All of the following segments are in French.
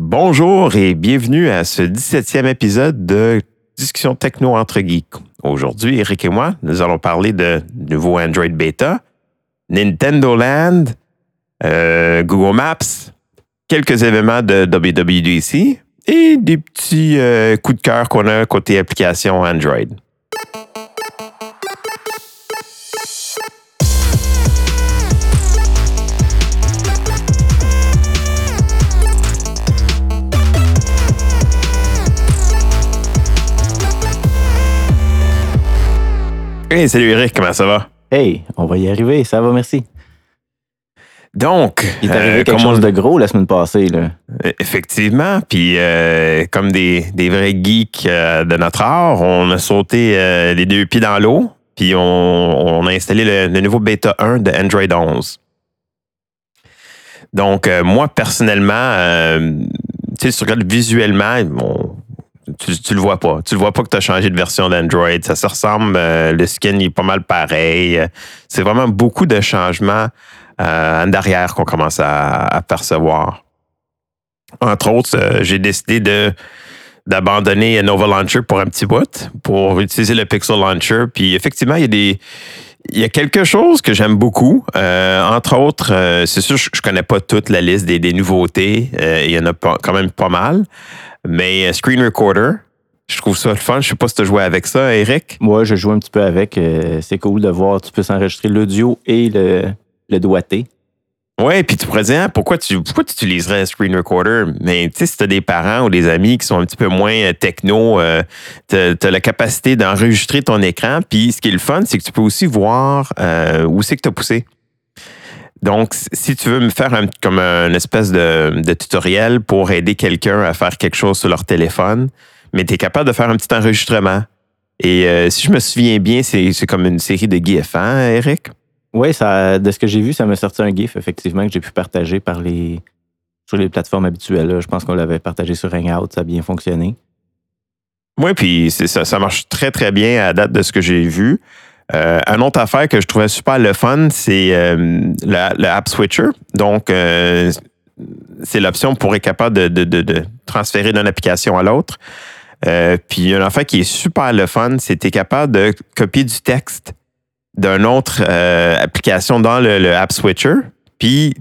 Bonjour et bienvenue à ce 17e épisode de Discussion techno entre geeks. Aujourd'hui, Eric et moi, nous allons parler de nouveau Android Beta, Nintendo Land, euh, Google Maps, quelques événements de WWDC et des petits euh, coups de cœur qu'on a côté application Android. Hey, salut Eric, comment ça va? Hey, on va y arriver, ça va, merci. Donc, Il est arrivé euh, quelque on- de gros la semaine passée. Là. Euh, Effectivement. Puis, euh, comme des, des vrais geeks euh, de notre art, on a sauté les deux pieds dans l'eau. Puis, on, on a installé le, le nouveau bêta 1 de Android 11. Donc, moi, personnellement, tu sais, si tu regardes visuellement, bon, tu, tu le vois pas. Tu le vois pas que tu as changé de version d'Android. Ça se ressemble. euh, le skin est pas mal pareil. C'est vraiment beaucoup de changements euh, en arrière qu'on commence à, percevoir. Entre autres, euh, j'ai décidé de d'abandonner Nova Launcher pour un petit bout, pour utiliser le Pixel Launcher. Puis effectivement, il y a des il y a quelque chose que j'aime beaucoup. Entre autres, c'est sûr, je, je connais pas toute la liste des, nouveautés. Il y en a pas- quand même pas mal. Mais euh, Screen Recorder, je trouve ça le fun. Je sais pas si tu as joué avec ça, Eric. Moi, je joue un petit peu avec. euh, c'est cool de voir, tu peux s'enregistrer l'audio et le, le doigté. Ouais, puis tu pourrais dire, hein, pourquoi tu pourquoi tu utiliserais un screen recorder? Mais tu sais, si tu as des parents ou des amis qui sont un petit peu moins euh, techno, tu as, la capacité d'enregistrer ton écran. Puis ce qui est le fun, c'est que tu peux aussi voir euh, où c'est que tu as poussé. Donc, si tu veux me faire un, comme un espèce de, de tutoriel pour aider quelqu'un à faire quelque chose sur leur téléphone, mais tu es capable de faire un petit enregistrement. Et euh, si je me souviens bien, c'est comme une série de GIFs, hein, Eric? Oui, ça, de ce que j'ai vu, ça m'a sorti un GIF, effectivement, que j'ai pu partager par les, sur les plateformes habituelles. là. Je pense qu'on l'avait partagé sur Hangout, ça a bien fonctionné. Oui, puis ça, ça marche très, très bien à date de ce que j'ai vu. Euh, une autre affaire que je trouvais super le fun, c'est euh, le, App Switcher. Donc, euh, c'est l'option pour être capable de, de- de- transférer d'une application à l'autre. Euh, puis, une affaire qui est super le fun, c'est tu es capable de copier du texte d'une autre application dans le, le App Switcher, puis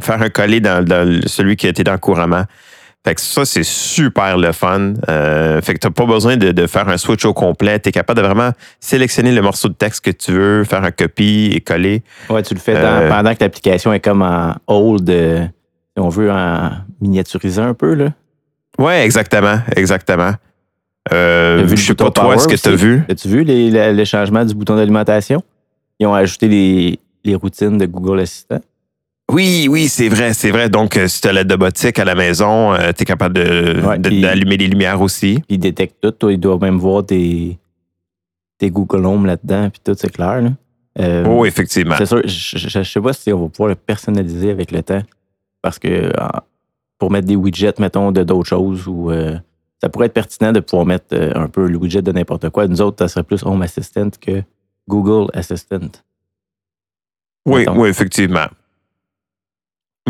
faire un coller dans, celui qui était dans couramment. Fait que ça, c'est super le fun. Euh, fait que tu n'as pas besoin de, de faire un switch au complet. Tu es capable de vraiment sélectionner le morceau de texte que tu veux, faire un copie et coller. Ouais, tu le fais dans- Euh, pendant que l'application est comme en hold, euh, si on veut en miniaturiser un peu. Là. Oui, exactement. Exactement. Euh, T'as vu je sais pas toi ce que tu as aussi? vu? As-tu vu les- le, le changement du bouton d'alimentation? Ils ont ajouté les, les routines de Google Assistant. Oui, oui, c'est vrai, c'est vrai. Donc, euh, si tu as la domotique à la maison, tu es capable de- Ouais, de- puis- d'allumer les lumières aussi. Puis ils détectent tout. Toi, ils doivent même voir tes, tes Google Home là-dedans, puis tout, c'est clair. Là. Euh, Oh, effectivement. C'est sûr, je, je, je sais pas si on va pouvoir le personnaliser avec le temps. Parce que en- pour mettre des widgets, mettons, de d'autres choses, ou euh, ça pourrait être pertinent de pouvoir mettre euh, un peu le widget de n'importe quoi. Nous autres, ça serait plus Home Assistant que Google Assistant. Oui, mettons. oui, effectivement.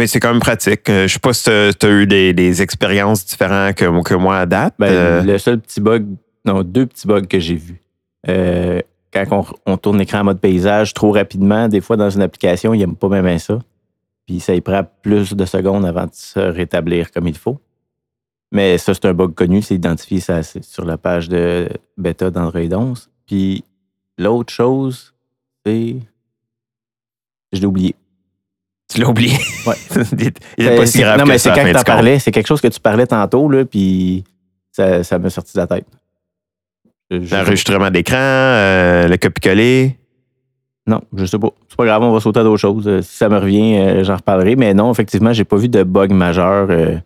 Mais c'est quand même pratique. Euh, Je sais pas si tu as eu des, des expériences différentes que, que moi à date. Ben, Euh, Le seul petit bug, non, deux petits bugs que j'ai vus. Euh, quand on, on tourne l'écran en mode paysage trop rapidement, des fois dans une application, il n'aime pas même ça. Puis ça y prend plus de secondes avant de se rétablir comme il faut. Mais ça, c'est un bug connu, c'est identifié ça, sur la page de bêta d'Android 11. Puis l'autre chose, c'est. Je l'ai oublié. Tu l'as oublié. Ouais. Il n'est pas si grave non, que mais c'est quand tu compte. parlais, c'est quelque chose que tu parlais tantôt, là, puis ça, ça m'a sorti de la tête. Je- L'enregistrement d'écran, euh, le copier-coller. Non, je sais pas. C'est pas grave, on va sauter à d'autres choses. Euh, Si ça me revient, euh, j'en reparlerai. Mais non, effectivement, j'ai pas vu de bug majeur euh,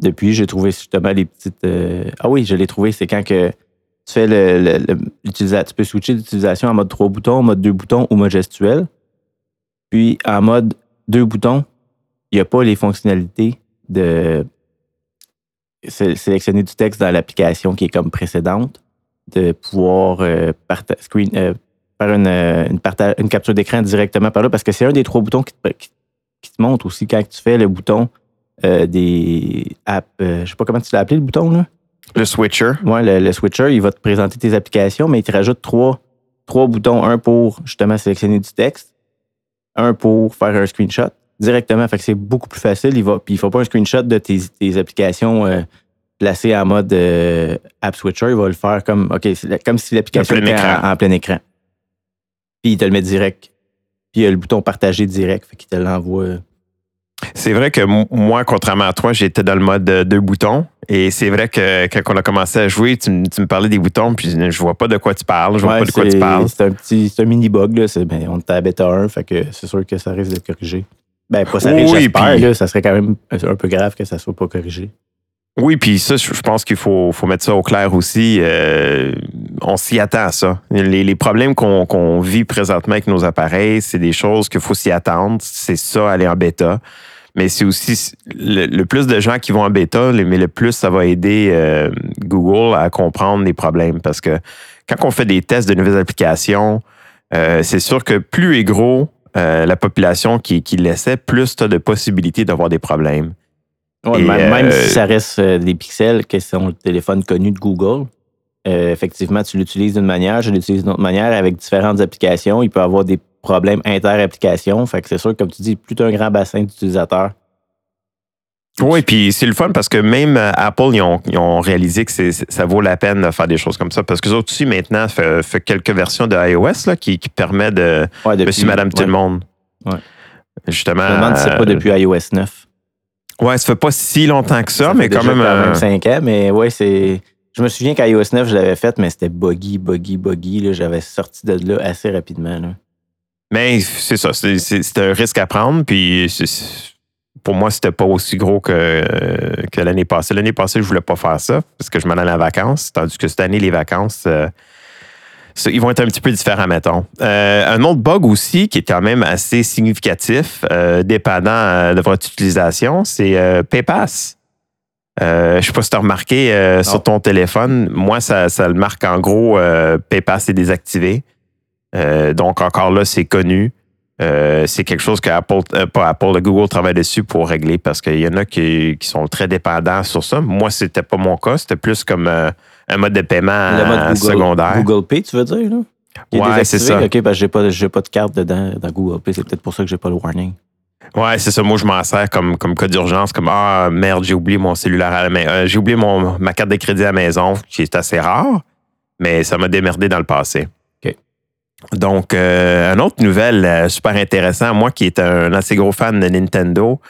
depuis. J'ai trouvé justement les petites. euh, Ah oui, je l'ai trouvé. C'est quand que tu fais le, le- le- l'utilisa- Tu peux switcher l'utilisation en mode trois boutons, mode deux boutons ou mode gestuel. Puis en mode deux boutons, il n'y a pas les fonctionnalités de sé- sélectionner du texte dans l'application qui est comme précédente, de pouvoir euh, screen, euh, faire une, euh, une, capture d'écran directement par là, parce que c'est un des trois boutons qui te, qui- qui te montre aussi quand tu fais le bouton euh, des apps, je sais pas comment tu l'as appelé le bouton, là. Le switcher. Ouais, le, le switcher, il va te présenter tes applications, mais il te rajoute trois, trois boutons. Un pour justement sélectionner du texte, un pour faire un screenshot directement. Fait que c'est beaucoup plus facile. Il va, puis il ne faut pas un screenshot de tes, tes applications euh, placées en mode euh, app switcher. Il va le faire comme, OK, si l'application était en, en plein écran. Puis il te le met direct. Puis il y a le bouton partager direct. Fait qu'il te l'envoie. C'est vrai que moi, contrairement à toi, j'étais dans le mode deux boutons. Et c'est vrai que quand on a commencé à jouer, tu, me parlais des boutons, puis je vois pas de quoi tu parles. Je vois Ouais, pas de quoi tu parles. C'est un petit c'est un mini bug. Là. Ben, on était à bêta 1, fait que c'est sûr que ça risque d'être corrigé. Ben, pas ça Oui, risque, puis- là. Ça serait quand même un peu grave que ça soit pas corrigé. Oui, puis ça, je pense qu'il faut, faut mettre ça au clair aussi. Euh, on s'y attend à ça. Les, les problèmes qu'on qu'on vit présentement avec nos appareils, c'est des choses qu'il faut s'y attendre. C'est ça, aller en bêta. Mais c'est aussi le, le plus de gens qui vont en bêta, mais le plus ça va aider euh, Google à comprendre les problèmes. Parce que quand on fait des tests de nouvelles applications, euh, c'est sûr que plus est gros euh, la population qui, qui l'essaie, plus tu as de possibilités d'avoir des problèmes. Ouais, Et, même, si ça reste des pixels, que sont le téléphone connu de Google, effectivement, tu l'utilises d'une manière, je l'utilise d'une autre manière avec différentes applications. Il peut y avoir des problèmes inter-applications. Fait que c'est sûr, comme tu dis, plus tu as un grand bassin d'utilisateurs. Oui, puis c'est le fun parce que même euh, Apple, ils ont, ils ont réalisé que ça vaut la peine de faire des choses comme ça. Parce que autres aussi, maintenant, fait, fait quelques versions de iOS là, qui, qui permet de Ouais, depuis- monsieur, madame, tout le monde. Ouais. Justement. Je me demande si c'est pas euh, depuis iOS 9. Ouais, ça fait pas si longtemps que ça, Ça mais fait quand même. euh, 5 ans, mais ouais, c'est. Je me souviens qu'iOS 9, je l'avais fait, mais c'était buggy, buggy, buggy. là. J'avais sorti de là assez rapidement. là. Mais c'est ça, c'est- un risque à prendre. Puis pour moi, c'était pas aussi gros que, que l'année passée. L'année passée, je voulais pas faire ça parce que je m'en allais en vacances. Tandis que cette année, les vacances, euh, ils vont être un petit peu différents, mettons. Euh, un autre bug aussi qui est quand même assez significatif, euh, dépendant de votre utilisation, c'est PayPass. Euh, je sais pas si tu as remarqué euh, sur ton téléphone, moi, ça, ça le marque en gros, euh, PayPass est désactivé. Euh, donc, encore là, c'est connu. Euh, c'est quelque chose que Apple, euh, pas Apple, Google travaille dessus pour régler parce qu'il y en a qui, qui sont très dépendants sur ça. Moi, c'était pas mon cas. C'était plus comme un mode de paiement Le mode Google, secondaire. Google Pay, tu veux dire? Là? Ouais, c'est ça. OK, parce que j'ai pas, j'ai pas de carte dedans dans Google Pay. C'est peut-être pour ça que j'ai pas le warning. Ouais, c'est ça. Moi, je m'en sers comme, comme cas d'urgence, comme Ah, merde, j'ai oublié mon cellulaire à la maison. Euh, j'ai oublié mon, ma carte de crédit à la maison, qui est assez rare, mais ça m'a démerdé dans le passé. Donc, euh, une autre nouvelle euh, super intéressante, moi qui est un assez gros fan de Nintendo,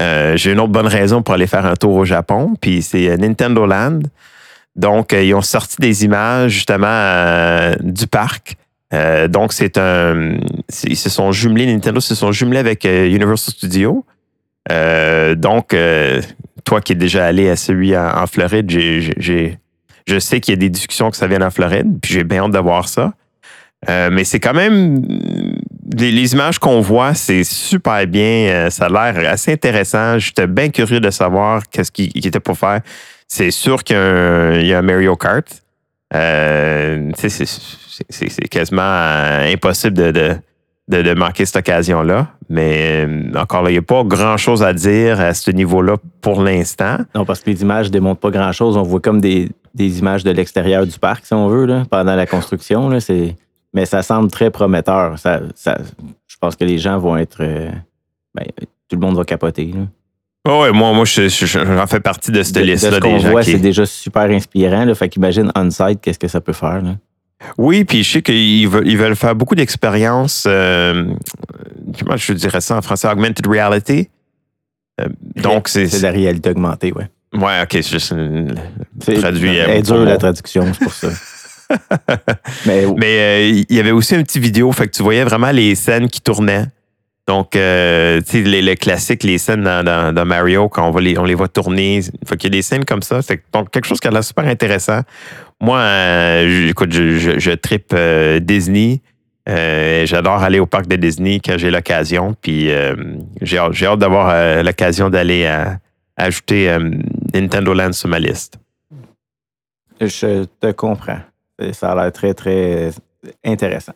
euh, j'ai une autre bonne raison pour aller faire un tour au Japon, puis c'est Nintendo Land. Donc, ils ont sorti des images justement du parc. Donc, c'est un. Ils se sont jumelés, Nintendo se sont jumelés avec Universal Studios. Donc, toi qui es déjà allé à celui en, en Floride, je sais qu'il y a des discussions que ça vient en Floride, puis j'ai bien hâte de voir ça. Euh, mais c'est quand même. Les, images qu'on voit, c'est super bien. euh, ça a l'air assez intéressant. J'étais bien curieux de savoir qu'est-ce qui, qui était pour faire. C'est sûr qu'il y, a un- Mario Kart. Euh, c'est- quasiment impossible de, de, de, manquer cette occasion-là. Mais encore là, il n'y a pas grand-chose à dire à ce niveau-là pour l'instant. Non, parce que les images ne démontrent pas grand-chose. On voit comme des, des images de l'extérieur du parc, si on veut, là, pendant la construction. C'est... Mais ça semble très prometteur. Ça, ça- je pense que les gens vont être. euh, ben, tout le monde va capoter. là. Oh ouais, moi, moi je, je- j'en fais partie de cette De, de liste-là ce qu'on voit, qui- c'est déjà super inspirant. Là, fait qu'imagine on-site, qu'est-ce que ça peut faire. Là? Oui, puis je sais qu'ils veulent, ils veulent faire beaucoup d'expériences. euh, comment je dirais ça en français? Augmented reality. Euh, donc, c'est. C'est la réalité augmentée, ouais. Ouais, ok, c'est juste traduit. elle est dure, la traduction, c'est pour ça. Mais, Mais euh, il y avait aussi une petite vidéo, fait que tu voyais vraiment les scènes qui tournaient. Donc, euh, tu sais, les, les classiques, les scènes dans, dans- dans Mario, quand on, va les, on les voit tourner. Fait qu'il y a des scènes comme ça. Fait que, donc, quelque chose qui a l'air super intéressant. Moi, euh, écoute, je, je, euh, Disney. Euh, J'adore aller au parc de Disney quand j'ai l'occasion. Puis, euh, j'ai hâte, j'ai hâte d'avoir euh, l'occasion d'aller euh, ajouter euh, Nintendo Land sur ma liste. je te comprends. Ça a l'air très, très intéressant.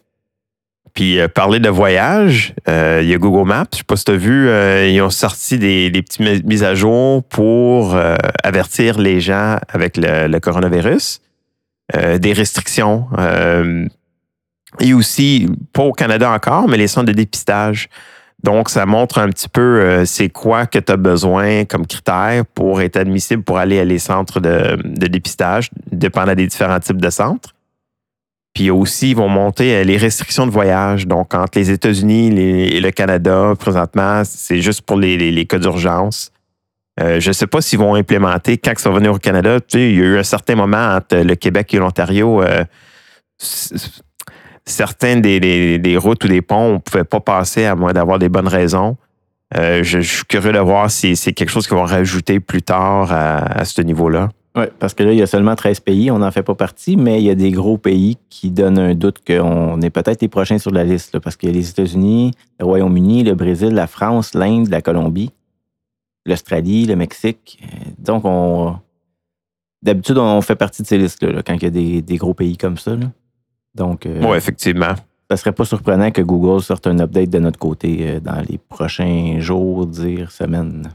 Puis euh, parler de voyage, euh, il y a Google Maps. Je sais pas si tu as vu, euh, ils ont sorti des, petites mi- mises à jour pour avertir les gens avec le, le coronavirus, des restrictions. et aussi, pas au Canada encore, mais les centres de dépistage. Donc, ça montre un petit peu euh, c'est quoi que tu as besoin comme critère pour être admissible pour aller à les centres de, de dépistage, dépendant des différents types de centres. Puis aussi, ils vont monter euh, les restrictions de voyage. Donc, entre les États-Unis et le Canada, présentement, c'est juste pour les, les- cas d'urgence. Euh, je ne sais pas s'ils vont implémenter quand ça va venir au Canada. Tu sais, il y a eu un certain moment entre le Québec et l'Ontario. euh, c- certaines des, routes ou des ponts, on ne pouvait pas passer à moins d'avoir des bonnes raisons. Euh, je, suis curieux de voir si c'est quelque chose qu'ils vont rajouter plus tard à, ce niveau-là. Oui, parce que là, il y a seulement 13 pays, on n'en fait pas partie, mais il y a des gros pays qui donnent un doute qu'on est peut-être les prochains sur la liste, parce qu'il les États-Unis, le Royaume-Uni, le Brésil, la France, l'Inde, la Colombie, l'Australie, le Mexique. Donc, on. D'habitude, on fait partie de ces listes-là, là, quand il y a des, gros pays comme ça. Donc, euh, Oui, effectivement. ça serait pas surprenant que Google sorte un update de notre côté euh, dans les prochains jours, dire semaines.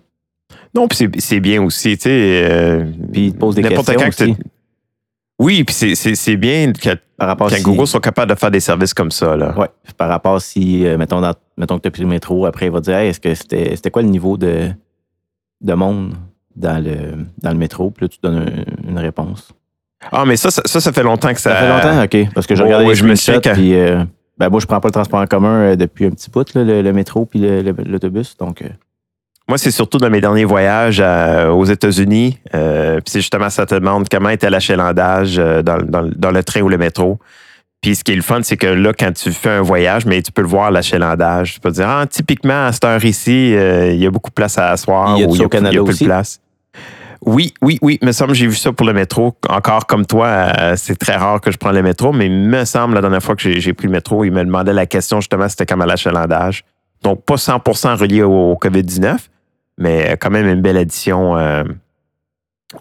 Non, puis c'est- bien aussi, tu sais. euh, Puis il te pose des questions quand aussi. Oui, puis c'est- bien que, Par rapport si- Google soit capable de faire des services comme ça. Ouais. Par rapport si, mettons, dans- mettons que tu as pris le métro, après, il va te dire Hey, est-ce que c'était c'était quoi le niveau de, de monde dans le, dans le métro? Puis là, tu donnes un- une réponse. Ah, mais ça, ça, ça, fait longtemps que ça. Ça, fait longtemps, OK. Parce que je Oh, regardais ouais, les je me quand- puis euh, ben, moi, je prends pas le transport en commun euh, depuis un petit bout, là, le, le métro puis l'autobus. Donc, euh, Moi, c'est surtout dans mes derniers voyages à- aux États-Unis. Euh, puis c'est justement, ça te demande comment était l'achalandage dans, dans- dans le train ou le métro. Puis ce qui est le fun, c'est que là, quand tu fais un voyage, mais tu peux le voir, l'achalandage. Tu peux te dire, ah, typiquement, à cette heure ici, il y a beaucoup de place à asseoir. Il y a ou au Canada il y a peu aussi? de place. Oui, oui, oui. Me semble, j'ai vu ça pour le métro. Encore comme toi, euh, c'est très rare que je prends le métro, mais me semble, la dernière fois que j'ai pris le métro, il me demandait la question, justement, c'était comme à l'achalandage. Donc, pas 100% relié au, au COVID-19, mais quand même une belle addition euh,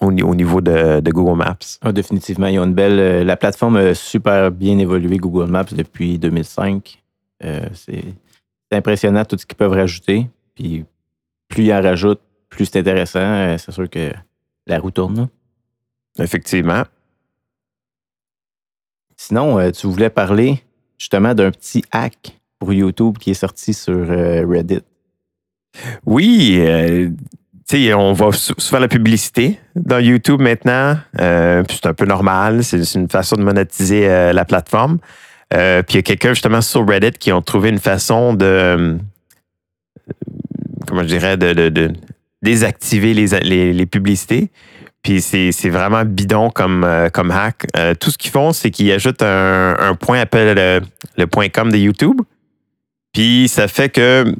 au, ni- au niveau de, Google Maps. ah, définitivement, ils ont une belle. euh, la plateforme a super bien évolué, Google Maps, depuis 2005. Euh, c'est impressionnant tout ce qu'ils peuvent rajouter. Puis plus ils en rajoutent, plus c'est intéressant. Euh, c'est sûr que la roue tourne. Effectivement. Sinon, euh, tu voulais parler justement d'un petit hack pour YouTube qui est sorti sur euh, Reddit. Oui, euh, tu sais, on voit sou- souvent la publicité dans YouTube maintenant. Euh, c'est un peu normal. C'est une façon de monétiser la plateforme. Puis il y a quelqu'un justement sur Reddit qui ont trouvé une façon de, comment je dirais, de, de- de désactiver les, les, publicités. Puis c'est vraiment bidon comme, euh, comme hack. Euh, tout ce qu'ils font, c'est qu'ils ajoutent un, point appelé le, le point .com de YouTube. Puis ça fait que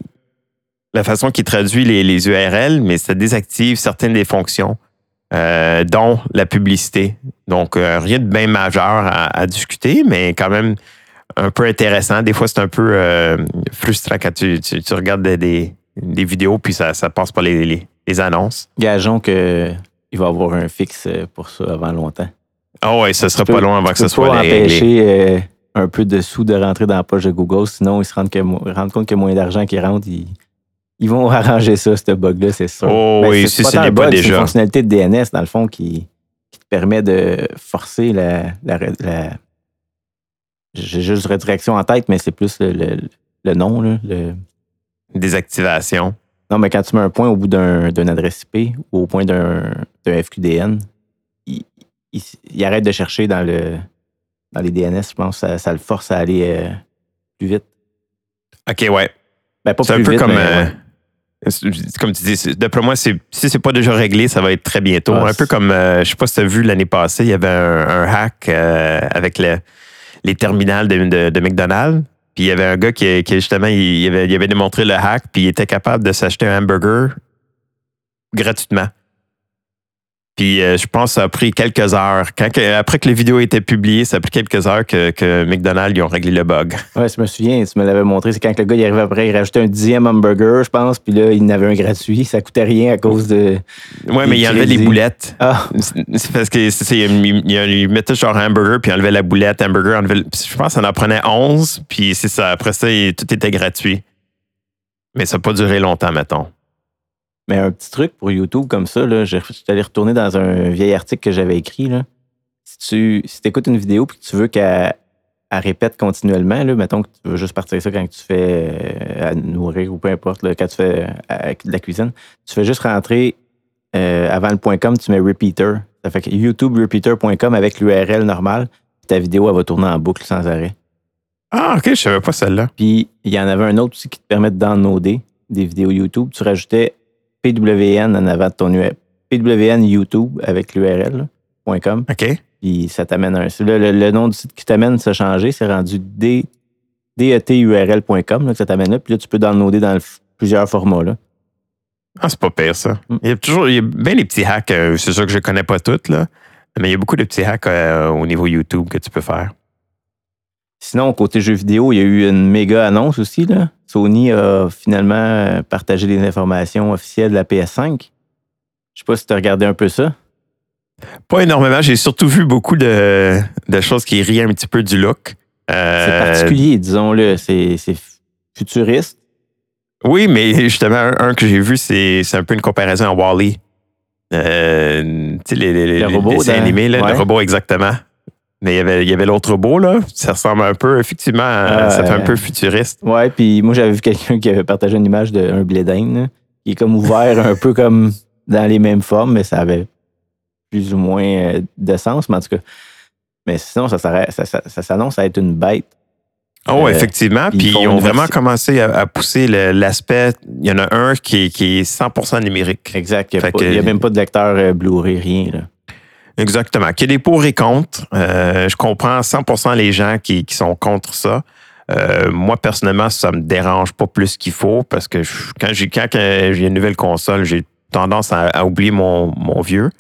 la façon qu'ils traduit les, les URL, mais ça désactive certaines des fonctions, euh, dont la publicité. Donc, euh, rien de bien majeur à, discuter, mais quand même un peu intéressant. Des fois, c'est un peu euh, frustrant quand tu, tu- regardes des, des- des vidéos, puis ça, ça passe par les, les- les annonces. Gageons qu'il va y avoir un fixe euh, pour ça avant longtemps. Ah ouais, ça sera Tu pas long avant que ce soit empêcher euh, un peu de sous de rentrer dans la poche de Google, sinon ils se rendent, que rendent compte qu'il y a moins d'argent qui rentre. Ils, ils vont arranger ça, ce bug-là, c'est sûr. Oh Ben, oui, c'est si pas ce n'est pas bug, C'est déjà. une fonctionnalité de DNS, dans le fond, qui, qui te permet de forcer la. la, la- J'ai juste redirection en tête, mais c'est plus le, le- le nom. Là, le- Désactivation. Non, mais quand tu mets un point au bout d'un- d'une adresse IP ou au point d'un d'un FQDN, il, il- il arrête de chercher dans, le, dans les DNS, je pense. Ça, ça le force à aller euh, plus vite. OK, ouais. Ben, C'est un peu vite, comme, euh, ouais. comme tu dis, d'après moi, si c'est pas déjà réglé, ça va être très bientôt. Ah, un peu comme, euh, je sais pas si tu as vu l'année passée, il y avait un, un hack euh, avec le- les terminales de, de- de McDonald's. Puis il y avait un gars qui, qui, justement, il, avait, il avait démontré le hack, puis il était capable de s'acheter un hamburger gratuitement. Puis euh, je pense que ça a pris quelques heures. Quand, après que les vidéos étaient publiées, ça a pris quelques heures que, que McDonald's ils ont réglé le bug. Ouais, je me souviens, tu me l'avais montré. C'est quand le gars il arrivait après, il rajoutait un dixième hamburger, je pense, puis là, il en avait un gratuit. Ça coûtait rien à cause de. Ouais, mais il enlevait les boulettes. Ah, C'est parce que c'est, il, mettait genre hamburger, puis il enlevait la boulette, hamburger, enlevait le- je pense ça en prenait 11, puis c'est ça. Après ça, il- tout était gratuit. Mais ça n'a pas duré longtemps, mettons. Mais un petit truc pour YouTube comme ça, là, je suis allé retourner dans un vieil article que j'avais écrit. Là. Si tu si écoutes une vidéo et que tu veux qu'elle elle répète continuellement, là, mettons que tu veux juste partir ça quand tu fais euh, à nourrir ou peu importe, là, quand tu fais euh, de la cuisine, tu fais juste rentrer euh, avant le .com, tu mets repeater. Ça fait que youtuberepeater.com avec l'URL normale, ta vidéo elle va tourner en boucle sans arrêt. Ah, OK, je savais pas celle-là. Puis il y en avait un autre aussi qui te permet de downloader des vidéos YouTube. Tu rajoutais PWN en avant de ton URL. PWN YouTube avec l'URL là, .com. OK. Puis ça t'amène un. c'est là, le, le nom du site qui t'amène s'est changé. C'est rendu deturl.com là, que ça t'amène là. Puis là, tu peux downloader dans le plusieurs formats. Là. Ah, c'est pas pire, ça. Mm. Il y a toujours, il y a bien des petits hacks. euh, c'est sûr que je connais pas toutes, là. Mais il y a beaucoup de petits hacks euh, au niveau YouTube que tu peux faire. Sinon, côté jeux vidéo, il y a eu une méga annonce aussi. Là. Sony a finalement partagé les informations officielles de la PS5. Je sais pas si tu as regardé un peu ça. Pas énormément. J'ai surtout vu beaucoup de, de choses qui rient un petit peu du look. Euh, C'est particulier, disons-le. C'est c'est futuriste. Oui, mais justement, un, un que j'ai vu, c'est un peu une comparaison à Wally. Euh, tu sais, les, les, Le les robot dessins animés, là, ouais. le robot exactement. Mais il y avait, il y avait l'autre robot, là. Ça ressemble un peu, effectivement, à- ça fait un peu futuriste. Ouais, puis moi, j'avais vu quelqu'un qui avait partagé une image d'un blé d'Inde, qui est comme ouvert un peu comme dans les mêmes formes, mais ça avait plus ou moins euh, de sens, mais en tout cas. Mais sinon, ça, ça, ça- ça s'annonce à être une bête. Oh, Euh, effectivement. puis ils ont vraiment commencé à, à pousser l'aspect. Il y en a un qui est, qui est 100% numérique. Exact. Il n'y a, que- même pas de lecteur euh, Blu-ray, rien. Là. Exactement. Qu'il y a des pour et contre. Euh, je comprends 100% les gens qui, qui sont contre ça. Euh, moi, personnellement, ça me dérange pas plus qu'il faut parce que je- quand j'ai quand une nouvelle console, j'ai tendance à, oublier mon, mon vieux.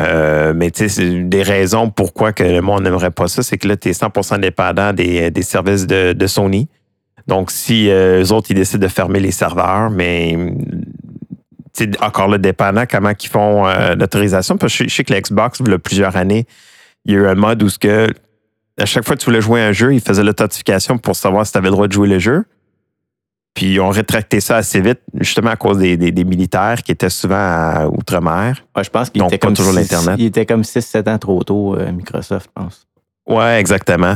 Euh, mais tu sais, c'est des raisons pourquoi que le monde n'aimerait pas ça, c'est que là, tu es 100% dépendant des, des services de, de Sony. Donc, si euh, eux autres, ils décident de fermer les serveurs, mais sais, encore là, dépendant comment ils font euh, l'autorisation. Parce que je, je sais que la Xbox, il y a plusieurs années, il y a eu un mode où ce que, à chaque fois que tu voulais jouer à un jeu, il faisait l'authentification pour savoir si tu avais le droit de jouer le jeu. Puis ils ont rétracté ça assez vite, justement à cause des, des- des militaires qui étaient souvent à Outre-mer. Ouais, je pense qu'il Donc, était, pas comme toujours l'Internet. il était comme 6-7 ans trop tôt, euh, Microsoft, je pense. Ouais, exactement.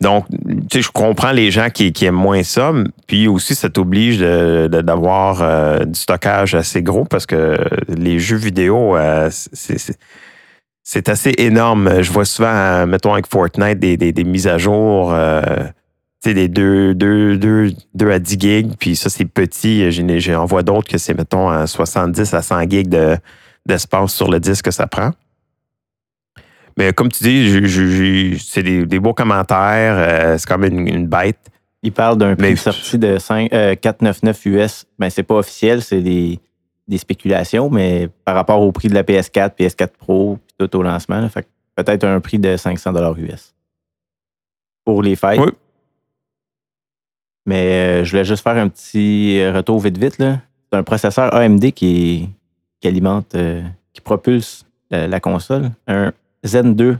Donc, tu je comprends les gens qui, qui aiment moins ça, puis aussi, ça t'oblige de- de- d'avoir euh, du stockage assez gros parce que les jeux vidéo, euh, c'est- assez énorme. Je vois souvent, mettons, avec Fortnite, des, des- mises à jour, euh, tu sais, des 2 deux, deux, deux à 10 gigs, puis ça, c'est petit. J'en vois d'autres que c'est, mettons, à 70 à 100 gigs de- d'espace sur le disque que ça prend. Mais comme tu dis, c'est des, des beaux commentaires. euh, c'est comme une, une bête. Il parle d'un prix de sortie de 5, euh, 499 US. Ben, c'est pas officiel, c'est des, des spéculations, mais par rapport au prix de la PS4, PS4 Pro, puis tout au lancement, là, fait que peut-être un prix de 500 US. Pour les fêtes. Oui. Mais euh, je voulais juste faire un petit retour vite vite. C'est un processeur AMD qui, qui alimente, euh, qui propulse la, la console. Un Zen 2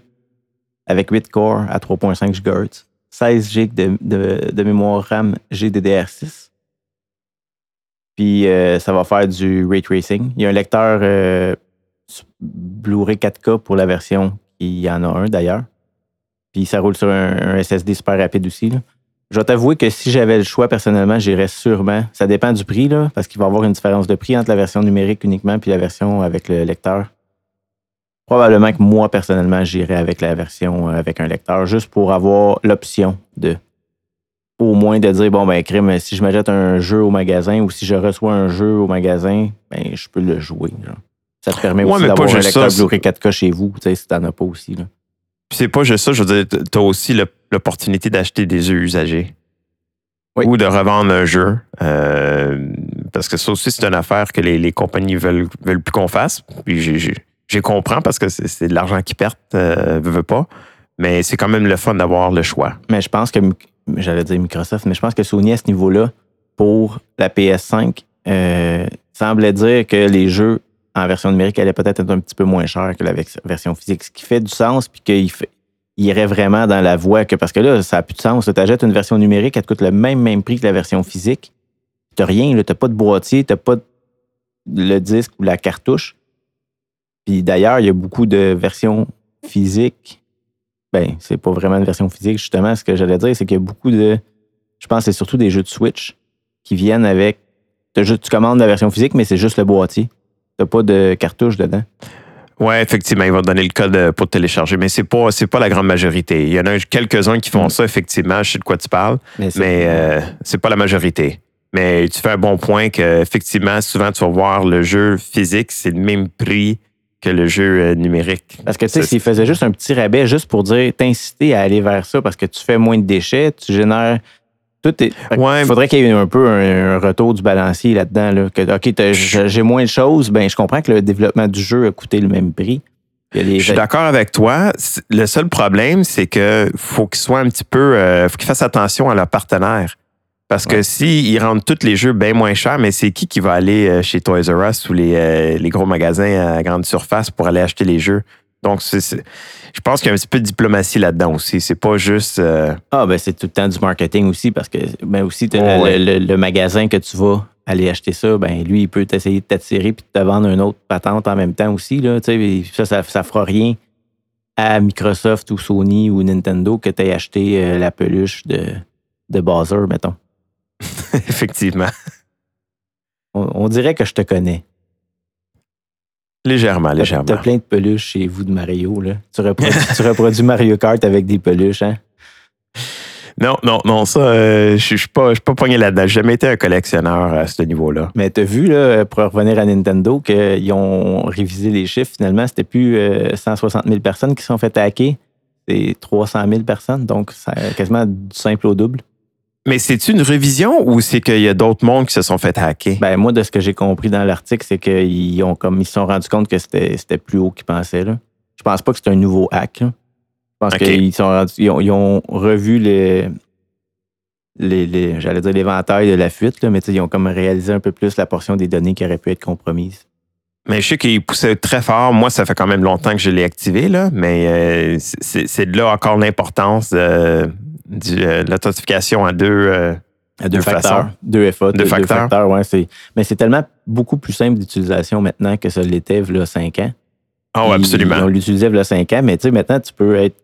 avec 8 cores à 3.5 GHz. 16 GB de, mémoire RAM GDDR6. Puis euh, ça va faire du ray tracing. Il y a un lecteur euh, Blu-ray 4K pour la version qui y en a un d'ailleurs. Puis ça roule sur un, SSD super rapide aussi. Je vais t'avouer que si j'avais le choix personnellement, j'irais sûrement. Ça dépend du prix, là, parce qu'il va y avoir une différence de prix entre la version numérique uniquement puis la version avec le lecteur. Probablement que moi, personnellement, j'irais avec la version euh, avec un lecteur, juste pour avoir l'option de au moins de dire bon ben crime, si je m'achète un jeu au magasin ou si je reçois un jeu au magasin, ben je peux le jouer. genre. Ça te permet Ouais, aussi d'avoir un lecteur Blu-ray 4K chez vous, tu sais, si t'en as pas aussi. Là. Puis c'est pas juste ça, je veux dire, tu as aussi l'opportunité d'acheter des jeux usagés. Oui. Ou de revendre un jeu. euh, parce que ça aussi, c'est une affaire que les, les compagnies veulent, veulent plus qu'on fasse. Puis j'ai- j'ai Je comprends parce que c'est de l'argent qu'ils perdent, euh, veux pas. Mais c'est quand même le fun d'avoir le choix. Mais je pense que, j'allais dire Microsoft, mais je pense que Sony à ce niveau-là, pour la PS5, euh, semblait dire que les jeux en version numérique allaient peut-être être un petit peu moins chers que la version physique, ce qui fait du sens, puis qu'il irait vraiment dans la voie que, parce que là, ça n'a plus de sens. Tu achètes une version numérique, elle te coûte le même, même prix que la version physique. Tu rien, tu n'as pas de boîtier, tu n'as pas le disque ou la cartouche. Puis d'ailleurs, il y a beaucoup de versions physiques. Ben, c'est pas vraiment une version physique, justement. Ce que j'allais dire, c'est qu'il y a beaucoup de. Je pense que c'est surtout des jeux de Switch qui viennent avec. t'as juste- tu commandes la version physique, mais c'est juste le boîtier. Tu pas de cartouche dedans. Ouais, effectivement, ils vont te donner le code euh, pour télécharger, mais c'est pas c'est pas la grande majorité. Il y en a quelques-uns qui font Mm. ça, effectivement, je sais de quoi tu parles, Mais, c'est- euh, pas la majorité. Mais tu fais un bon point que effectivement, souvent tu vas voir le jeu physique, c'est le même prix que le jeu euh, numérique. Parce que, tu sais, s'ils faisaient juste un petit rabais juste pour dire, t'inciter à aller vers ça parce que tu fais moins de déchets, tu génères. Tout est. Ouais. Il faudrait qu'il y ait un peu un, un retour du balancier là-dedans. Là, que, OK, j'ai moins de choses. Ben, je comprends que le développement du jeu a coûté le même prix. Les- Je suis d'accord avec toi. Le seul problème, c'est que faut qu'ils soient un petit peu, euh, faut qu'ils fassent attention à leurs partenaires. Parce que Ouais. s'ils rendent tous les jeux bien moins chers, mais c'est qui qui va aller euh, chez Toys R Us ou les, euh, les gros magasins à grande surface pour aller acheter les jeux? Donc, je pense qu'il y a un petit peu de diplomatie là-dedans aussi. C'est pas juste. euh, Ah, ben c'est tout le temps du marketing aussi parce que, ben aussi, Oh, le, ouais. le- le magasin que tu vas aller acheter ça, ben lui, il peut t'essayer de t'attirer puis de te vendre une autre patente en même temps aussi. Là, ça, ça, ça fera rien à Microsoft ou Sony ou Nintendo que tu aies acheté euh, la peluche de, de Bowser, mettons. effectivement. On, on dirait que je te connais. Légèrement, légèrement. t'as plein de peluches chez vous de Mario. Là. Tu, reproduis, tu reproduis Mario Kart avec des peluches. Hein? Non, non, non, ça, euh, je suis pas, je suis pas pogné là-dedans. J'ai jamais été un collectionneur à ce niveau-là. Mais t'as vu, là, pour revenir à Nintendo, qu'ils ont révisé les chiffres. Finalement, c'était plus euh, 160 000 personnes qui se sont fait hacker. C'est 300 000 personnes. Donc, c'est quasiment du simple au double. Mais c'est une révision ou c'est qu'il y a d'autres mondes qui se sont fait hacker? Ben, moi, de ce que j'ai compris dans l'article, c'est qu'ils ont comme ils se sont rendus compte que c'était c'était plus haut qu'ils pensaient. Là. Je pense pas que c'est un nouveau hack. là. Je pense qu'ils sont rendus- ils ont, ils ont revu les, les, les- j'allais dire l'éventail de la fuite, là, mais tu sais, ils ont comme réalisé un peu plus la portion des données qui auraient pu être compromises. Mais je sais qu'il poussait très fort. Moi, ça fait quand même longtemps que je l'ai activé, là, mais euh, c'est de là encore l'importance euh, euh, de l'authentification à deux. À deux De facteurs. Deux FA. Deux facteurs. ouais, c'est, mais c'est tellement beaucoup plus simple d'utilisation maintenant que ça l'était il y a cinq ans. Oh, absolument. On l'utilisait il y a cinq ans, mais tu sais, maintenant, tu peux être.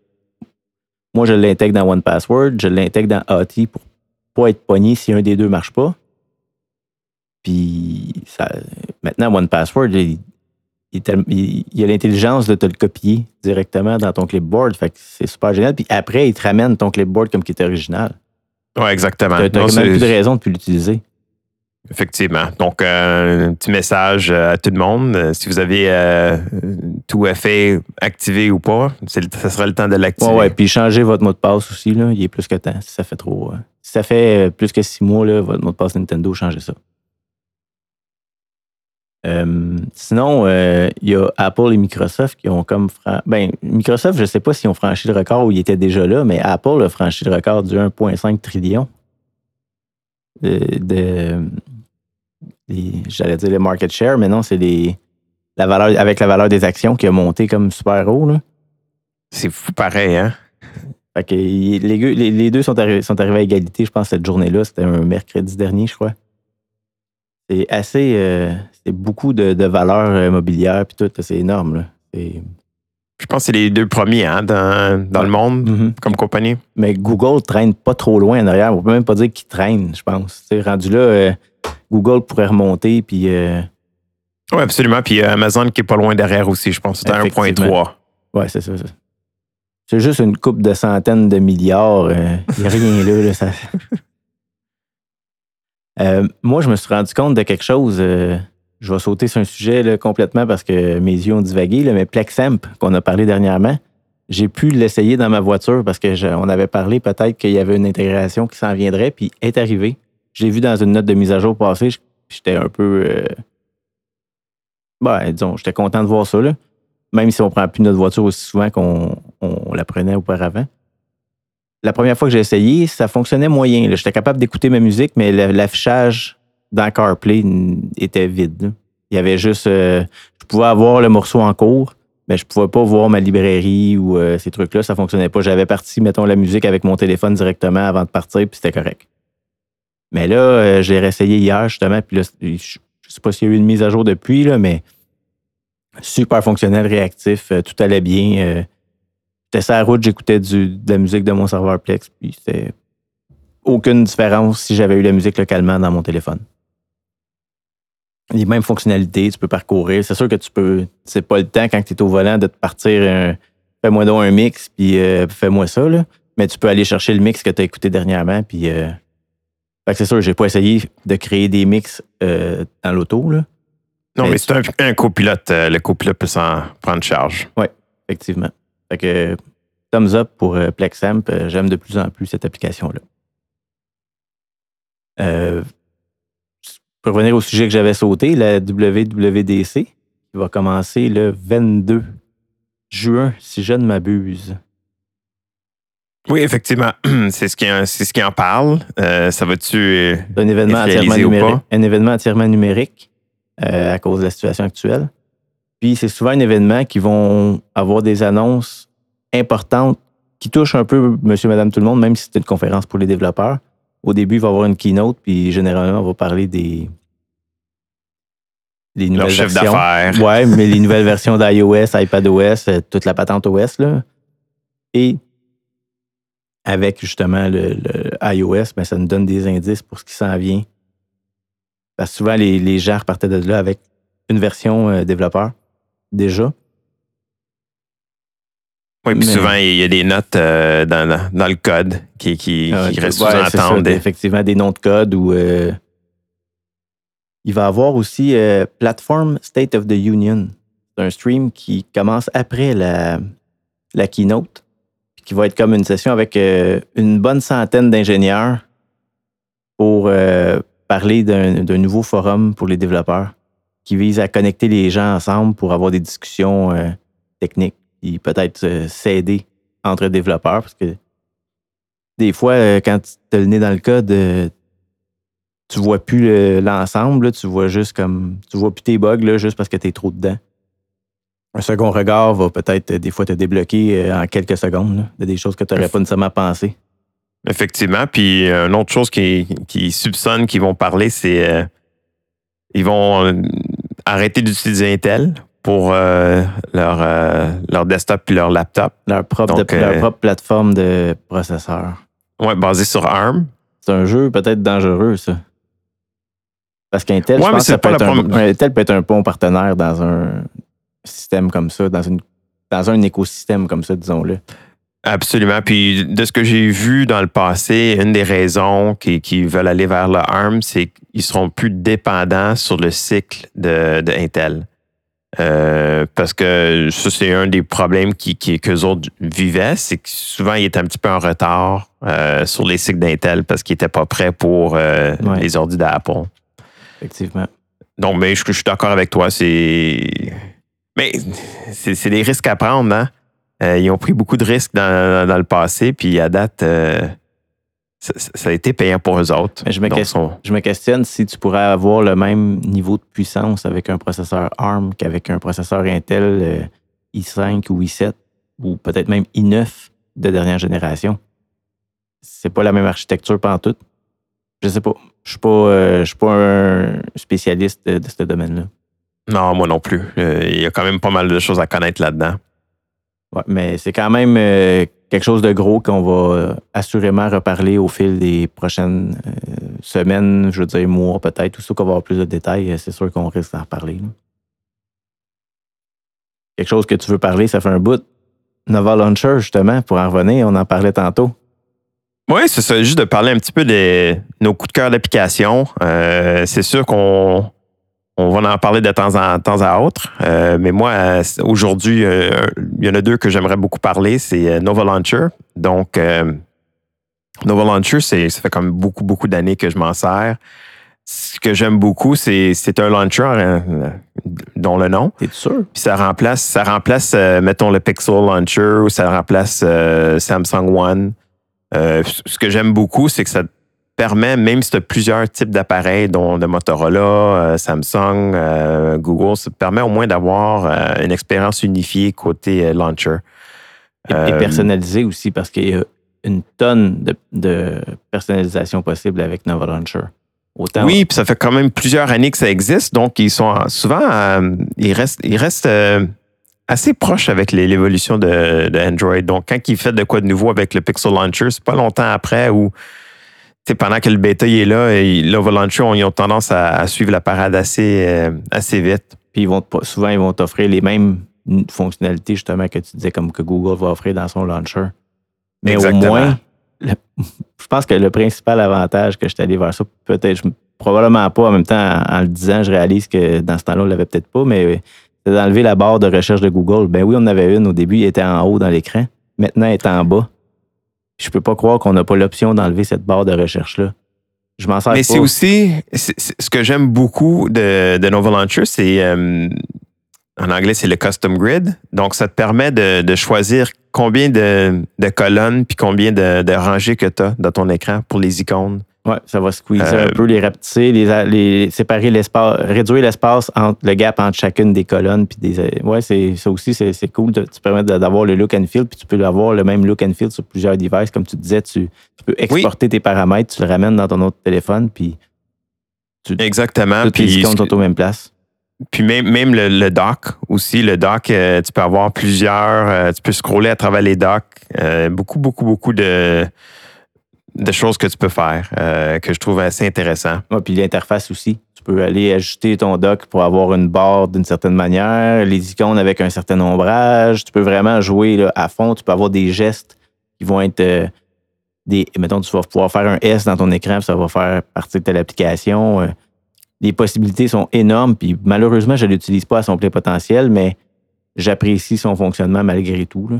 Moi, je l'intègre dans OnePassword, je l'intègre dans AT pour pas être pogné si un des deux marche pas. Puis, ça, maintenant, OnePassword, il, il, a l'intelligence de te le copier directement dans ton clipboard. Fait que c'est super génial. Puis après, il te ramène ton clipboard comme qui était original. Oui, exactement. Tu n'as même plus de raison de plus l'utiliser. Effectivement. Donc, euh, un petit message euh, à tout le monde. Euh, Si vous avez euh, tout fait activé ou pas, ça sera le temps de l'activer. Ouais, ouais. Puis changez votre mot de passe aussi, là. Il est plus que temps. Si ça fait trop. euh, si ça fait plus que six mois, là, votre mot de passe Nintendo, changez ça. Euh, sinon, euh, il y a Apple et Microsoft qui ont comme. fran- Ben, Microsoft, je ne sais pas s'ils ont franchi le record ou ils étaient déjà là, mais Apple a franchi le record du 1,5 trillion de. J'allais dire le market share, mais non, c'est les. La valeur, avec la valeur des actions qui a monté comme super haut. Là. C'est fou pareil, hein? Fait que les, les- les deux sont, arri- sont arrivés à égalité, je pense, cette journée-là. C'était un mercredi dernier, je crois. C'est assez. euh, c'est beaucoup de, de valeurs euh, mobilières, puis tout. C'est énorme. Là. Je pense que c'est les deux premiers hein, dans, dans Ouais. le monde Mhm. comme compagnie. Mais Google traîne pas trop loin en arrière. On peut même pas dire qu'il traîne, je pense. Tu sais, rendu là, euh, Google pourrait remonter, puis. euh, Oui, absolument. Puis Amazon qui est pas loin derrière aussi, je pense. C'est à 1,3. ouais, c'est ça, ça. C'est juste une coupe de centaines de milliards. Il n'y a rien là. là, ça- Euh, moi, je me suis rendu compte de quelque chose. euh, je vais sauter sur un sujet là, complètement parce que mes yeux ont divagué, là, mais Plexamp, qu'on a parlé dernièrement, j'ai pu l'essayer dans ma voiture parce que je- on avait parlé peut-être qu'il y avait une intégration qui s'en viendrait, puis est arrivé. J'ai vu dans une note de mise à jour passée, j'étais un peu. euh, ben, disons, j'étais content de voir ça. Là. même si on ne prend plus notre voiture aussi souvent qu'on on la prenait auparavant. La première fois que j'ai essayé, ça fonctionnait moyen. J'étais capable d'écouter ma musique, mais l'affichage dans CarPlay était vide. Il y avait juste. Euh, je pouvais avoir le morceau en cours, mais je pouvais pas voir ma librairie ou euh, ces trucs-là. Ça fonctionnait pas. J'avais parti, mettons, la musique avec mon téléphone directement avant de partir, puis c'était correct. Mais là, euh, j'ai réessayé hier, justement, puis là, je ne sais pas s'il y a eu une mise à jour depuis, là, mais super fonctionnel, réactif, tout allait bien. J'étais sur la route, j'écoutais de la musique de mon serveur Plex, puis c'était aucune différence si j'avais eu la musique localement dans mon téléphone les mêmes fonctionnalités, tu peux parcourir. C'est sûr que tu peux, c'est pas le temps quand tu es au volant de te partir fais-moi donc un mix, puis euh, fais-moi ça, là. Mais tu peux aller chercher le mix que tu as écouté dernièrement, puis. Euh, c'est sûr, j'ai pas essayé de créer des mix euh, dans l'auto, là. Non, mais, c'est un, copilote. le copilote peut s'en prendre charge. Oui, effectivement. Fait que, thumbs up pour Plexamp. J'aime de plus en plus cette application-là. Pour revenir au sujet que j'avais sauté, la WWDC, qui va commencer le 22 juin, si je ne m'abuse. Oui, effectivement, c'est ce qui, ce qui en parle. Euh, ça va-tu euh, un événement entièrement numérique, un événement entièrement numérique euh, à cause de la situation actuelle. Puis c'est souvent un événement qui vont avoir des annonces importantes qui touchent un peu monsieur, madame, tout le monde, même si c'est une conférence pour les développeurs au début, il va y avoir une keynote, puis généralement, on va parler des. des nouvelles Leur chef d'affaires. Oui, mais les nouvelles versions d'iOS, iPadOS, euh, toute la patente OS. Là. Et avec justement le, iOS, ben, ça nous donne des indices pour ce qui s'en vient. Parce que souvent, les, les gens repartaient de là avec une version euh, développeur déjà. Oui, puis souvent, il y a des notes euh, dans, dans, le code qui, qui, ah, restent sous-entendus. Effectivement, des noms de code ou. Euh, il va y avoir aussi euh, Platform State of the Union. C'est un stream qui commence après la, la keynote, qui va être comme une session avec une bonne centaine d'ingénieurs pour parler d'un nouveau forum pour les développeurs qui vise à connecter les gens ensemble pour avoir des discussions techniques peut-être euh, s'aider entre développeurs parce que des fois, euh, quand tu as le nez dans le code, euh, tu vois plus l'ensemble, tu vois juste comme. Tu vois plus tes bugs là, juste parce que tu es trop dedans. Un second regard va peut-être des fois te débloquer en quelques secondes de des choses que tu n'aurais pas nécessairement pensé. Effectivement. Puis une autre chose qui, qui subsonne qu'ils vont parler, c'est ils vont arrêter d'utiliser Intel pour euh, leur, euh, leur desktop puis leur laptop. Leur propre, leur euh, propre plateforme de processeur. Oui, basée sur ARM. C'est un jeu peut-être dangereux, ça. Parce qu'Intel, je pense peut, être un, Intel peut être un bon partenaire dans un système comme ça, dans, une, dans un écosystème comme ça, disons-le. Absolument. Puis de ce que j'ai vu dans le passé, une des raisons qui, qui veulent aller vers le ARM, c'est qu'ils seront plus dépendants sur le cycle de, de Intel. Euh, parce que ça, c'est un des problèmes qui, qui, qu'eux autres vivaient, c'est que souvent, ils étaient un petit peu en retard euh, sur les cycles d'Intel parce qu'ils n'étaient pas prêts pour euh, les ordi d'Apple. Effectivement. Donc, mais je, suis d'accord avec toi. C'est. Mais c'est, des risques à prendre, hein? ils ont pris beaucoup de risques dans, dans le passé, puis à date, ça, a été payant pour eux autres. je, me questionne, je me questionne si tu pourrais avoir le même niveau de puissance avec un processeur ARM qu'avec un processeur Intel euh, i5 ou i7 ou peut-être même i9 de dernière génération. C'est pas la même architecture tout. Je sais pas. Je suis pas, euh, suis pas un spécialiste de, ce domaine-là. Non, moi non plus. Euh, il y a quand même pas mal de choses à connaître là-dedans. Ouais, mais c'est quand même quelque chose de gros qu'on va euh, assurément reparler au fil des prochaines euh, semaines, je veux dire mois peut-être, tout ça qu'on va avoir plus de détails, euh, c'est sûr qu'on risque d'en reparler. Quelque chose que tu veux parler, ça fait un bout. Nova Launcher, justement, pour en revenir, on en parlait tantôt. Oui, c'est ça, juste de parler un petit peu de nos coups de cœur d'application. c'est sûr qu'on on va en parler de temps en temps à autre. Euh, mais moi, euh, aujourd'hui, euh, il y en a deux que j'aimerais beaucoup parler. C'est Nova Launcher. Donc, Nova Launcher, ça fait comme beaucoup, beaucoup d'années que je m'en sers. ce que j'aime beaucoup, c'est c'est un launcher dont le nom. T'es sûr? Puis ça remplace, ça remplace mettons, le Pixel Launcher ou ça remplace Samsung One. Ce que j'aime beaucoup, c'est que ça permet, même si tu as plusieurs types d'appareils, dont de Motorola, euh, Samsung, euh, Google, ça te permet au moins d'avoir euh, une expérience unifiée côté launcher. Et, et personnalisé aussi, parce qu'il y a une tonne de, de personnalisation possible avec Nova Launcher. Autant Oui, puis ça fait quand même plusieurs années que ça existe, donc ils sont en- souvent, euh, ils restent, ils restent euh, assez proches avec l'évolution de, de Android. Donc, quand ils font de quoi de nouveau avec le Pixel Launcher, c'est pas longtemps après où, pendant que le bêta il est là, et Nova Launcher, on- ils ont tendance à, à suivre la parade assez, euh, assez vite. Puis ils vont souvent, ils vont t'offrir les mêmes fonctionnalités, justement, que tu disais, comme que Google va offrir dans son launcher. Mais Exactement. au moins, le- je pense que le principal avantage que je suis allé vers ça, peut-être, probablement pas, en même temps, en, en le disant, je réalise que dans ce temps-là, on l'avait peut-être pas, mais c'est d'enlever la barre de recherche de Google. Ben oui, on en avait une au début, elle était en haut dans l'écran. Maintenant, elle est en bas. Je peux pas croire qu'on n'a pas l'option d'enlever cette barre de recherche-là. Je m'en sers Mais c'est aussi, ce que j'aime beaucoup de, de Nova Launcher, c'est, euh, en anglais, c'est le custom grid. Donc, ça te permet de, de choisir combien de, de colonnes puis combien de, de rangées que tu as dans ton écran pour les icônes. Ouais, ça va squeezer Euh, un peu, les rapetisser, les, les séparer l'espace, réduire l'espace entre le gap entre chacune des colonnes. Puis des, euh, ouais, c'est, ça aussi, c'est, c'est cool. Tu permets d'avoir le look and feel, puis tu peux avoir le même look and feel sur plusieurs devices. Comme tu disais, tu, tu peux exporter tes paramètres, tu le ramènes dans ton autre téléphone, puis Exactement. toutes les Puis, icônes sont aux mêmes places. puis même, même le, le dock aussi. Le dock, euh, tu peux avoir plusieurs, euh, tu peux scroller à travers les docks. Euh, beaucoup, beaucoup, beaucoup de, de choses que tu peux faire euh, que je trouve assez intéressant. Puis l'interface aussi. Tu peux aller ajuster ton dock pour avoir une barre d'une certaine manière, les icônes avec un certain ombrage. Tu peux vraiment jouer là, à fond. Tu peux avoir des gestes qui vont être euh, des. Mettons, tu vas pouvoir faire un S dans ton écran, puis ça va faire partie de telle application. Euh, les possibilités sont énormes, puis malheureusement, je ne l'utilise pas à son plein potentiel, mais j'apprécie son fonctionnement malgré tout. là.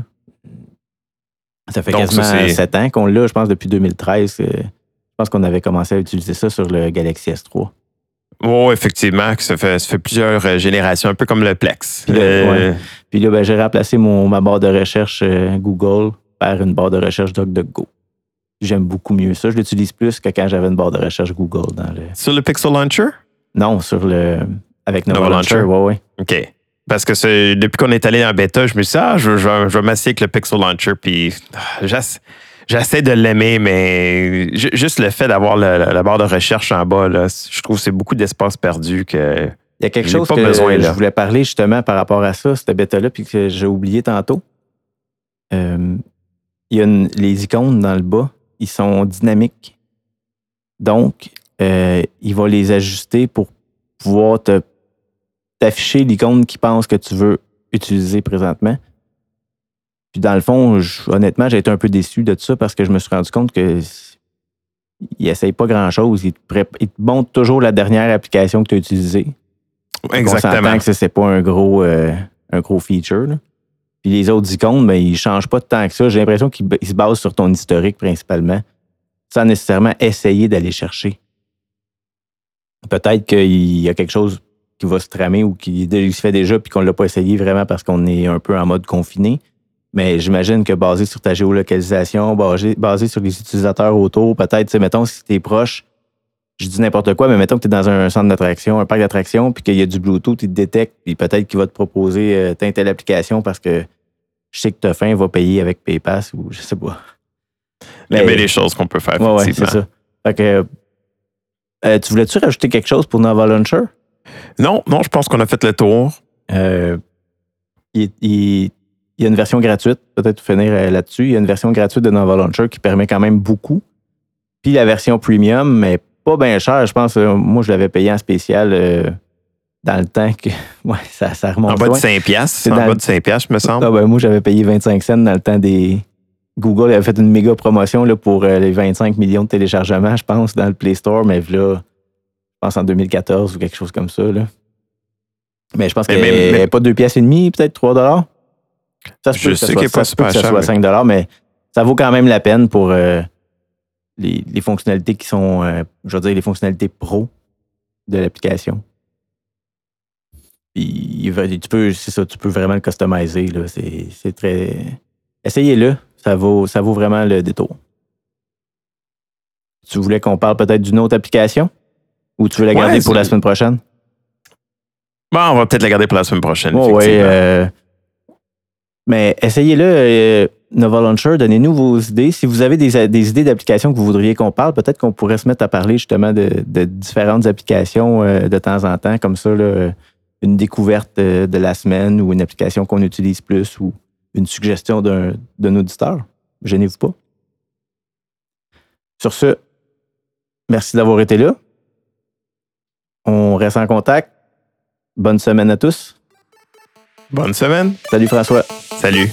Ça fait Donc, ça, quasiment c'est- sept ans qu'on l'a, je pense, depuis 2013. euh, je pense qu'on avait commencé à utiliser ça sur le Galaxy S3. Oh, effectivement, que ça fait, ça fait plusieurs euh, générations, un peu comme le Plex. Puis là, Euh, Puis là, ben, j'ai remplacé mon, ma barre de recherche euh, Google par une barre de recherche DuckDuckGo. J'aime beaucoup mieux ça. Je l'utilise plus que quand j'avais une barre de recherche Google dans le. Sur le Pixel Launcher? Non, sur le. Avec Nova, Nova Launcher. Launcher. Ouais, ouais. OK. Parce que c'est- depuis qu'on est allé en bêta, je me suis dit, ah, je, je vais- je vais m'asseoir avec le Pixel Launcher, puis ah, j'ess- j'essaie de l'aimer, mais ju- juste le fait d'avoir le- la barre de recherche en bas, là, je trouve que c'est beaucoup d'espace perdu que. Il y a quelque chose pas que besoin, je voulais parler justement par rapport à ça, cette bêta-là, puis que j'ai oublié tantôt. Euh, il y a une- les icônes dans le bas, ils sont dynamiques. Donc, euh, il va les ajuster pour pouvoir te t'afficher l'icône qui pense que tu veux utiliser présentement. Puis dans le fond, je- honnêtement, j'ai été un peu déçu de ça parce que je me suis rendu compte que il essaye pas grand-chose. Il te, pré- il te montre toujours la dernière application que tu as utilisée. On Exactement. s'entend que c'est pas un gros, euh, un gros feature. là. Puis les autres icônes, ben, ils ne changent pas de tant que ça. J'ai l'impression qu'ils se basent sur ton historique principalement, sans nécessairement essayer d'aller chercher. Peut-être qu'il y a quelque chose qui va se tramer ou qui il se fait déjà puis qu'on ne l'a pas essayé vraiment parce qu'on est un peu en mode confiné. Mais j'imagine que basé sur ta géolocalisation, basé, basé sur les utilisateurs autour, peut-être, mettons, si tu es proche, je dis n'importe quoi, mais mettons que tu es dans un centre d'attraction, un parc d'attraction, puis qu'il y a du Bluetooth, il te détecte, puis peut-être qu'il va te proposer euh, telle telle application parce que je sais que tu as faim, va payer avec PayPass ou je sais pas. Il y a bien des choses qu'on peut faire, Ouais, ouais, c'est ça. Fait que, euh, tu voulais-tu rajouter quelque chose pour Nova Launcher? Non, non, je pense qu'on a fait le tour. Euh, il, il- il y a une version gratuite, peut-être finir euh, là-dessus. Il y a une version gratuite de Nova Launcher qui permet quand même beaucoup. Puis la version premium, mais pas bien chère. Je pense, euh, moi, je l'avais payé en spécial euh, dans le temps que. Ouais, ça, ça remonte. En bas de loin. 5 piastres. C'est En bas de 5 piastres, me semble. Ah ben, moi, j'avais payé 25 cents dans le temps des. Google avait fait une méga promotion là, pour euh, les 25 millions de téléchargements, je pense, dans le Play Store, mais là, je pense en 2014 ou quelque chose comme ça. Là. Mais je pense avait pas 2 pièces et demi, peut-être 3 dollars. Ça se Je peut que sais ça soit, ça que ça cher, soit mais- 5 dollars, mais ça vaut quand même la peine pour euh, les, les fonctionnalités qui sont, euh, je veux dire, les fonctionnalités pro. de l'application. Tu peux, c'est ça, tu peux vraiment le customiser. C'est très. Essayez-le. Ça vaut, ça vaut vraiment le détour. Tu voulais qu'on parle peut-être d'une autre application? Ou tu veux la Ouais, garder pour la semaine prochaine? Bon, on va peut-être la garder pour la semaine prochaine. Oh, ouais, euh, mais essayez-le, euh, Nova Launcher, donnez-nous vos idées. Si vous avez des, des idées d'applications que vous voudriez qu'on parle, peut-être qu'on pourrait se mettre à parler justement de, de différentes applications euh, de temps en temps, comme ça, là, une découverte euh, de la semaine ou une application qu'on utilise plus ou une suggestion d'un d'un auditeur. Gênez-vous pas. Sur ce, merci d'avoir été là. On reste en contact. Bonne semaine à tous. Bonne semaine. Salut François. Salut.